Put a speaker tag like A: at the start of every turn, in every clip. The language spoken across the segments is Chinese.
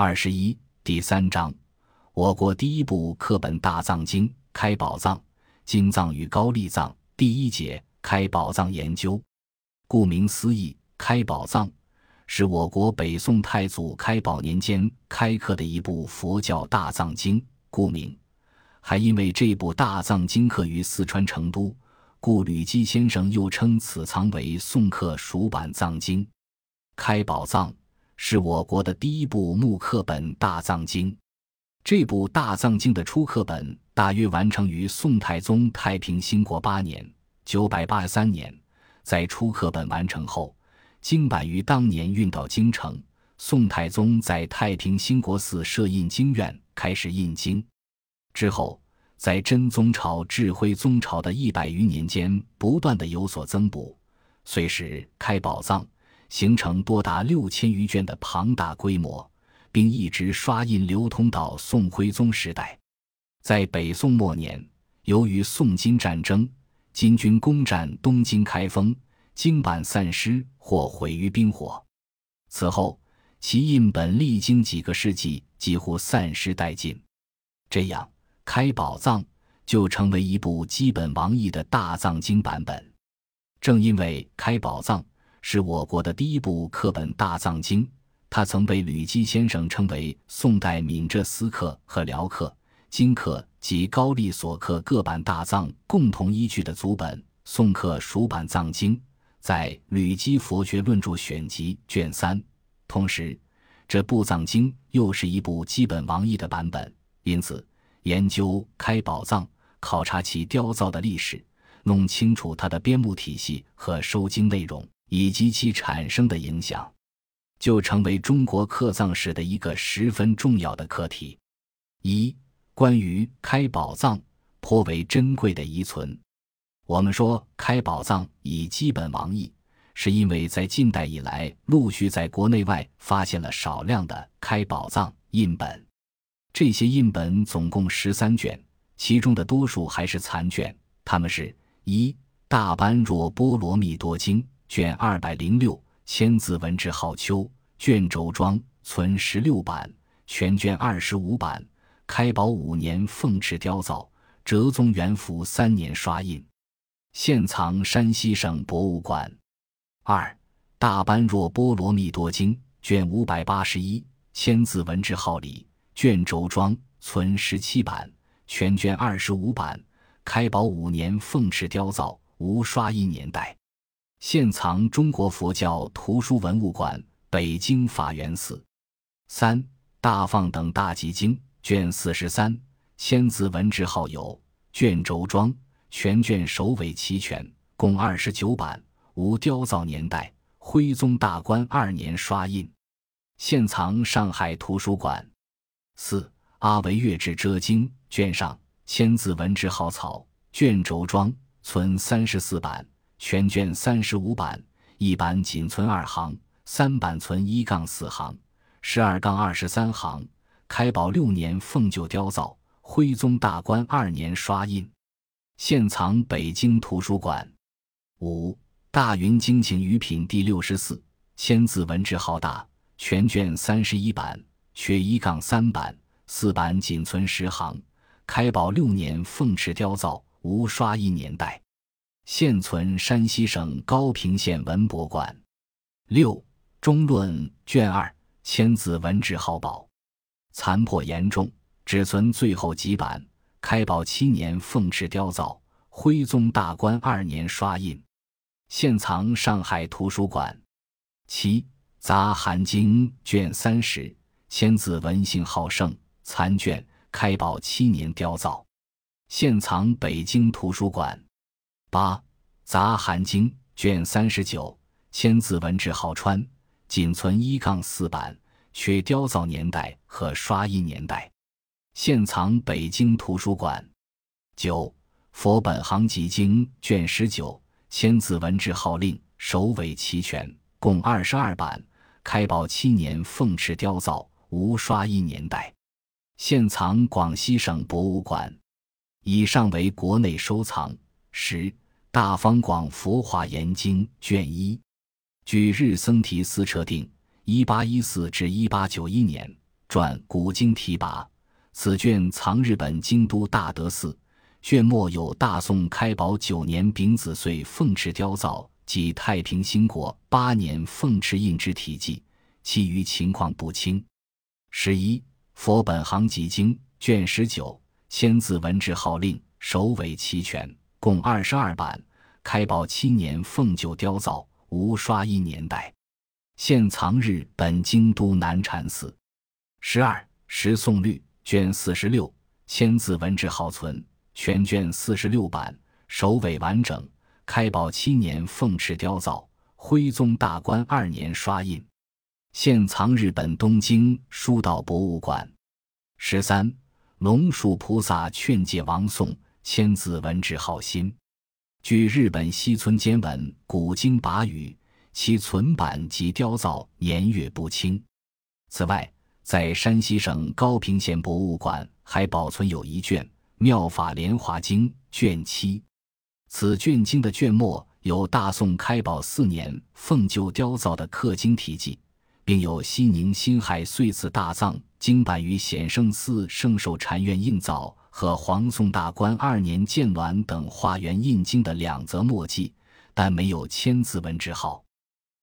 A: 二十一第三章，我国第一部课本《大藏经》开宝藏，经藏与高丽藏。第一节开宝藏研究。顾名思义，开宝藏是我国北宋太祖开宝年间开刻的一部佛教大藏经。故名，还因为这部大藏经刻于四川成都，故吕基先生又称此藏为宋刻蜀版藏经。开宝藏是我国的第一部木刻本大藏经。这部大藏经的初刻本大约完成于宋太宗太平兴国八年（九百八十三年）。在初刻本完成后，经版于当年运到京城。宋太宗在太平兴国寺设印经院，开始印经。之后，在真宗朝至徽宗朝的一百余年间，不断的有所增补，遂使开宝藏形成多达六千余卷的庞大规模，并一直刷印流通到宋徽宗时代。在北宋末年，由于宋金战争。金军攻占东京开封，经版散失或毁于兵火。此后，其印本历经几个世纪，几乎散失殆尽。这样，开宝藏就成为一部基本王义的大藏经版本。正因为开宝藏是我国的第一部刻本大藏经，它曾被吕基先生称为宋代闽浙司刻和辽刻。金刻及高丽所刻各版大藏共同依据的祖本，宋刻蜀版藏经，在《吕基佛学论著选集》卷三。同时，这部藏经又是一部基本王义的版本，因此研究开宝藏，考察其雕造的历史，弄清楚它的编目体系和收经内容以及其产生的影响，就成为中国刻藏史的一个十分重要的课题。一关于开宝藏颇为珍贵的遗存，我们说开宝藏以基本王义，是因为在近代以来，陆续在国内外发现了少量的开宝藏印本。这些印本总共十三卷，其中的多数还是残卷。它们是：一大般若波罗蜜多经卷二百零六，千字文字浩丘卷轴装存十六版，全卷二十五版。开宝五年奉敕雕造，哲宗元符三年刷印，现藏山西省博物馆。二大般若波罗蜜多经卷五百八十一，千字文字号里，卷轴装存十七版，全卷二十五版。开宝五年奉敕雕造，无刷印年代，现藏中国佛教图书文物馆北京法源寺。三大放等大集经。卷四十三，千字文字号有卷轴装，全卷首尾齐全，共二十九版，无雕造年代。徽宗大观二年刷印，现藏上海图书馆。四阿维月志遮经卷上，千字文字号草，卷轴装存三十四版，全卷三十五版，一版仅存二行，三版存一杠四行，十二杠二十三行。开宝六年奉旧雕造，徽宗大观二年刷印，现藏北京图书馆。五大云经请余品第六十四，千字文字浩大，全卷三十一版，缺一杠三版，四版仅存十行。开宝六年奉敕雕造，无刷印年代，现存山西省高平县文博馆。六中论卷二，千字文字浩宝。残破严重，只存最后几版。开宝七年奉敕雕造，徽宗大观二年刷印，现藏上海图书馆。七杂韩经卷三十，千字文性好胜，残卷。开宝七年雕造，现藏北京图书馆。八杂含经卷三十九，千字文字好川，仅存一杠四版。缺雕造年代和刷印年代，现藏北京图书馆。九佛本行集经卷十九，千字文字号令，首尾齐全，共二十二版。开宝七年奉敕雕造，无刷印年代，现藏广西省博物馆。以上为国内收藏。十大方广佛华严经卷一，据日僧提斯彻定。一八一四至一八九一年，传古今提拔。此卷藏日本京都大德寺，卷末有大宋开宝九年丙子岁凤翅雕造及太平兴国八年凤翅印之题记，其余情况不清。十一佛本行集经卷十九千字文字号令首尾齐全，共二十二版。开宝七年奉旧雕造，无刷印年代。现藏日本京都南禅寺。十二十宋律。卷四十六，千字文志好存，全卷四十六版，首尾完整。开宝七年凤翅雕造，徽宗大观二年刷印，现藏日本东京书道博物馆。十三，龙树菩萨劝诫王宋，千字文之好心。据日本西村兼文古今跋语，其存版及雕造年月不清。此外。在山西省高平县博物馆还保存有一卷《妙法莲华经》卷七，此卷经的卷末有大宋开宝四年凤就雕造的刻经题记，并有西宁辛亥岁次大藏经版于显圣寺圣寿禅院印造和黄宋大观二年建鸾等化缘印经的两则墨迹，但没有千字文之号。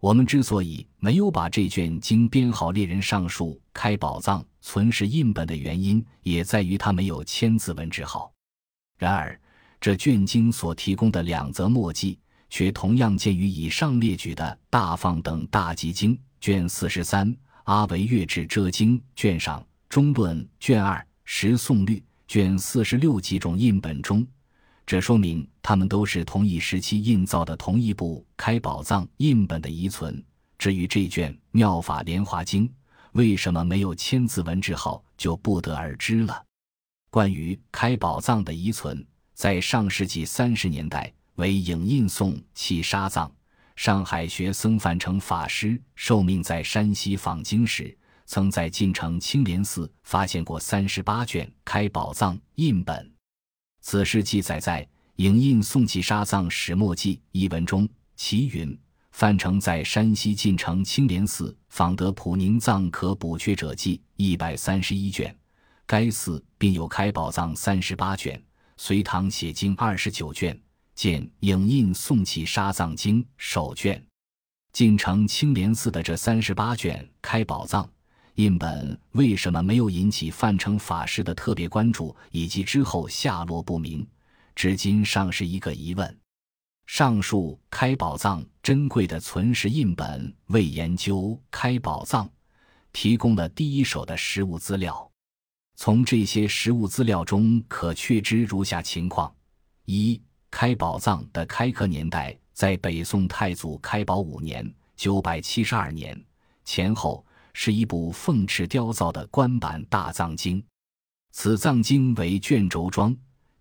A: 我们之所以没有把这卷经编号列人上述开宝藏存世印本的原因，也在于它没有千字文之号。然而，这卷经所提供的两则墨迹，却同样见于以上列举的《大放等大集经》卷四十三、《阿维月智遮经》卷上、《中论》卷二、《十宋律》卷四十六几种印本中。这说明他们都是同一时期印造的同一部开宝藏印本的遗存。至于这卷《妙法莲华经》为什么没有千字文字号，就不得而知了。关于开宝藏的遗存，在上世纪三十年代为影印宋契沙藏。上海学僧范成法师受命在山西访经时，曾在晋城青莲寺发现过三十八卷开宝藏印本。此事记载在《影印宋契沙藏始末记》一文中。其云：范成在山西晋城青莲寺访得普宁藏可补缺者记一百三十一卷，该寺并有开宝藏三十八卷，隋唐写经二十九卷，见《影印宋契沙藏经》首卷。晋城青莲寺的这三十八卷开宝藏。印本为什么没有引起范成法师的特别关注，以及之后下落不明，至今尚是一个疑问。上述开宝藏珍贵的存世印本为研究开宝藏提供了第一手的实物资料。从这些实物资料中可确知如下情况：一、开宝藏的开刻年代在北宋太祖开宝五年（九百七十二年）前后。是一部凤翅雕造的官版大藏经，此藏经为卷轴装，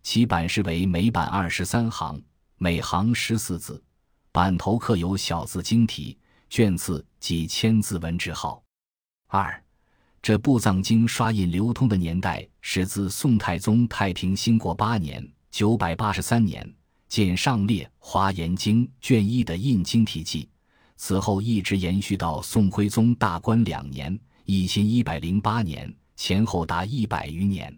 A: 其版式为每版二十三行，每行十四字，版头刻有小字经题，卷次即千字文字号。二，这部藏经刷印流通的年代始自宋太宗太平兴国八年（九百八十三年）见上列《华严经》卷一的印经题记。此后一直延续到宋徽宗大观两年（一千一百零八年），前后达一百余年。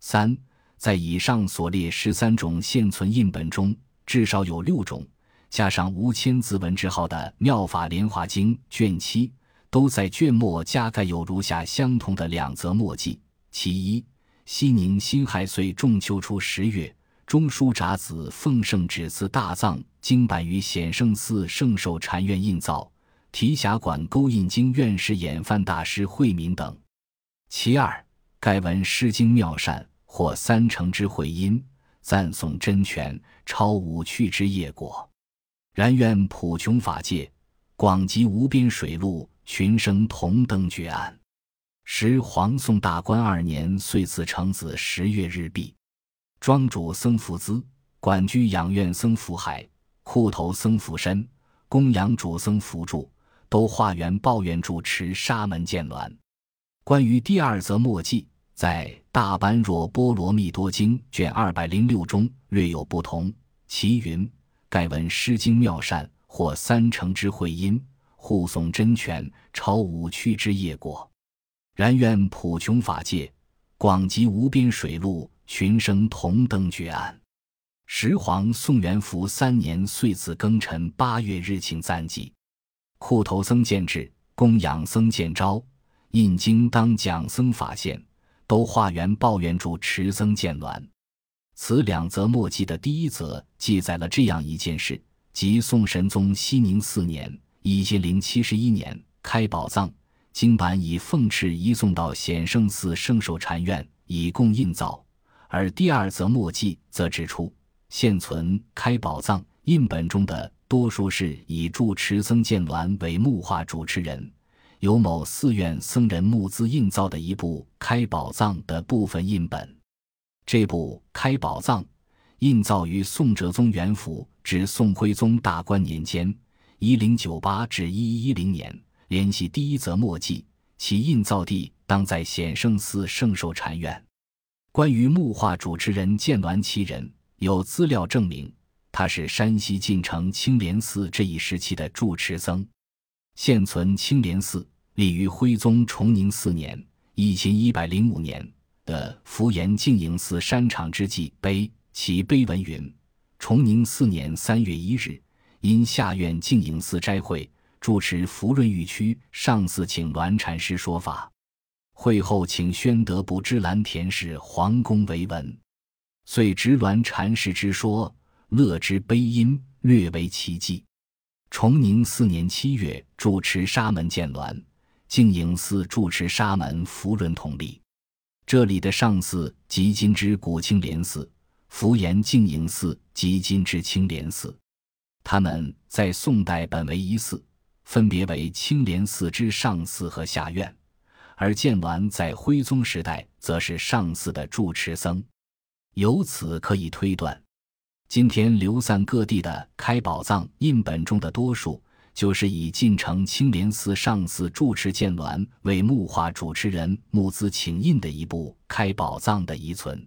A: 三，在以上所列十三种现存印本中，至少有六种加上无签字文之号的《妙法莲华经》卷七，都在卷末加盖有如下相同的两则墨迹：其一，西宁辛亥岁仲秋初十月。中书札子奉圣旨赐大藏经版于显圣寺圣寿禅院印造，提辖馆勾印经院士演范大师慧明等。其二，该文《诗经》妙善，或三成之会音，赞颂真权，超五趣之业果。然愿普穷法界，广集无边水陆，群生同登绝岸。时黄宋大观二年岁次成子十月日毕。庄主僧福资，管居养院僧福海，库头僧福深，供养主僧福柱，都化缘抱怨住持沙门见鸾。关于第二则墨迹，在《大般若波罗蜜多经》卷二百零六中略有不同。其云：盖闻《诗经》妙善，或三成之会音，护诵真权，超五趣之业果。然愿普穷法界，广集无边水陆，群生同登绝岸。十皇宋元符三年岁子庚辰八月日庆赞记。库头僧见制，供养僧见招，印经当讲僧法现，都化缘报愿助持僧见鸾。此两则墨迹的第一则记载了这样一件事：即宋神宗熙宁四年（一千零七十一年）开宝藏，经版以凤翅移送到显圣寺圣寿禅院，以供印造；而第二则墨迹则指出。现存开宝藏印本中的多数是以住持僧见鸾为木画主持人，由某寺院僧人募资印造的一部开宝藏的部分印本。这部开宝藏印造于宋哲宗元符至宋徽宗大观年间（一零九八至一一一零年），联系第一则墨迹，其印造地当在显圣寺圣寿禅院。关于木画主持人见鸾其人。有资料证明，他是山西晋城青莲寺这一时期的住持僧。现存青莲寺立于徽宗崇宁四年（一千一百零五年）的福延净营寺山场之际碑，其碑文云：“崇宁四年三月一日，因下院净营寺斋会，住持福润玉区上寺请鸾禅师说法。会后，请宣德不知蓝田氏皇宫为文。”遂执鸾禅师之说，乐之悲音，略为奇迹。崇宁四年七月，住持沙门见鸾，净影寺住持沙门福润同立。这里的上寺即今之古青莲寺，福延净影寺即今之青莲寺。他们在宋代本为一寺，分别为青莲寺之上寺和下院，而建鸾在徽宗时代则是上寺的住持僧。由此可以推断，今天流散各地的开宝藏印本中的多数，就是以晋城青莲寺上寺住持建鸾为木画主持人募资请印的一部开宝藏的遗存。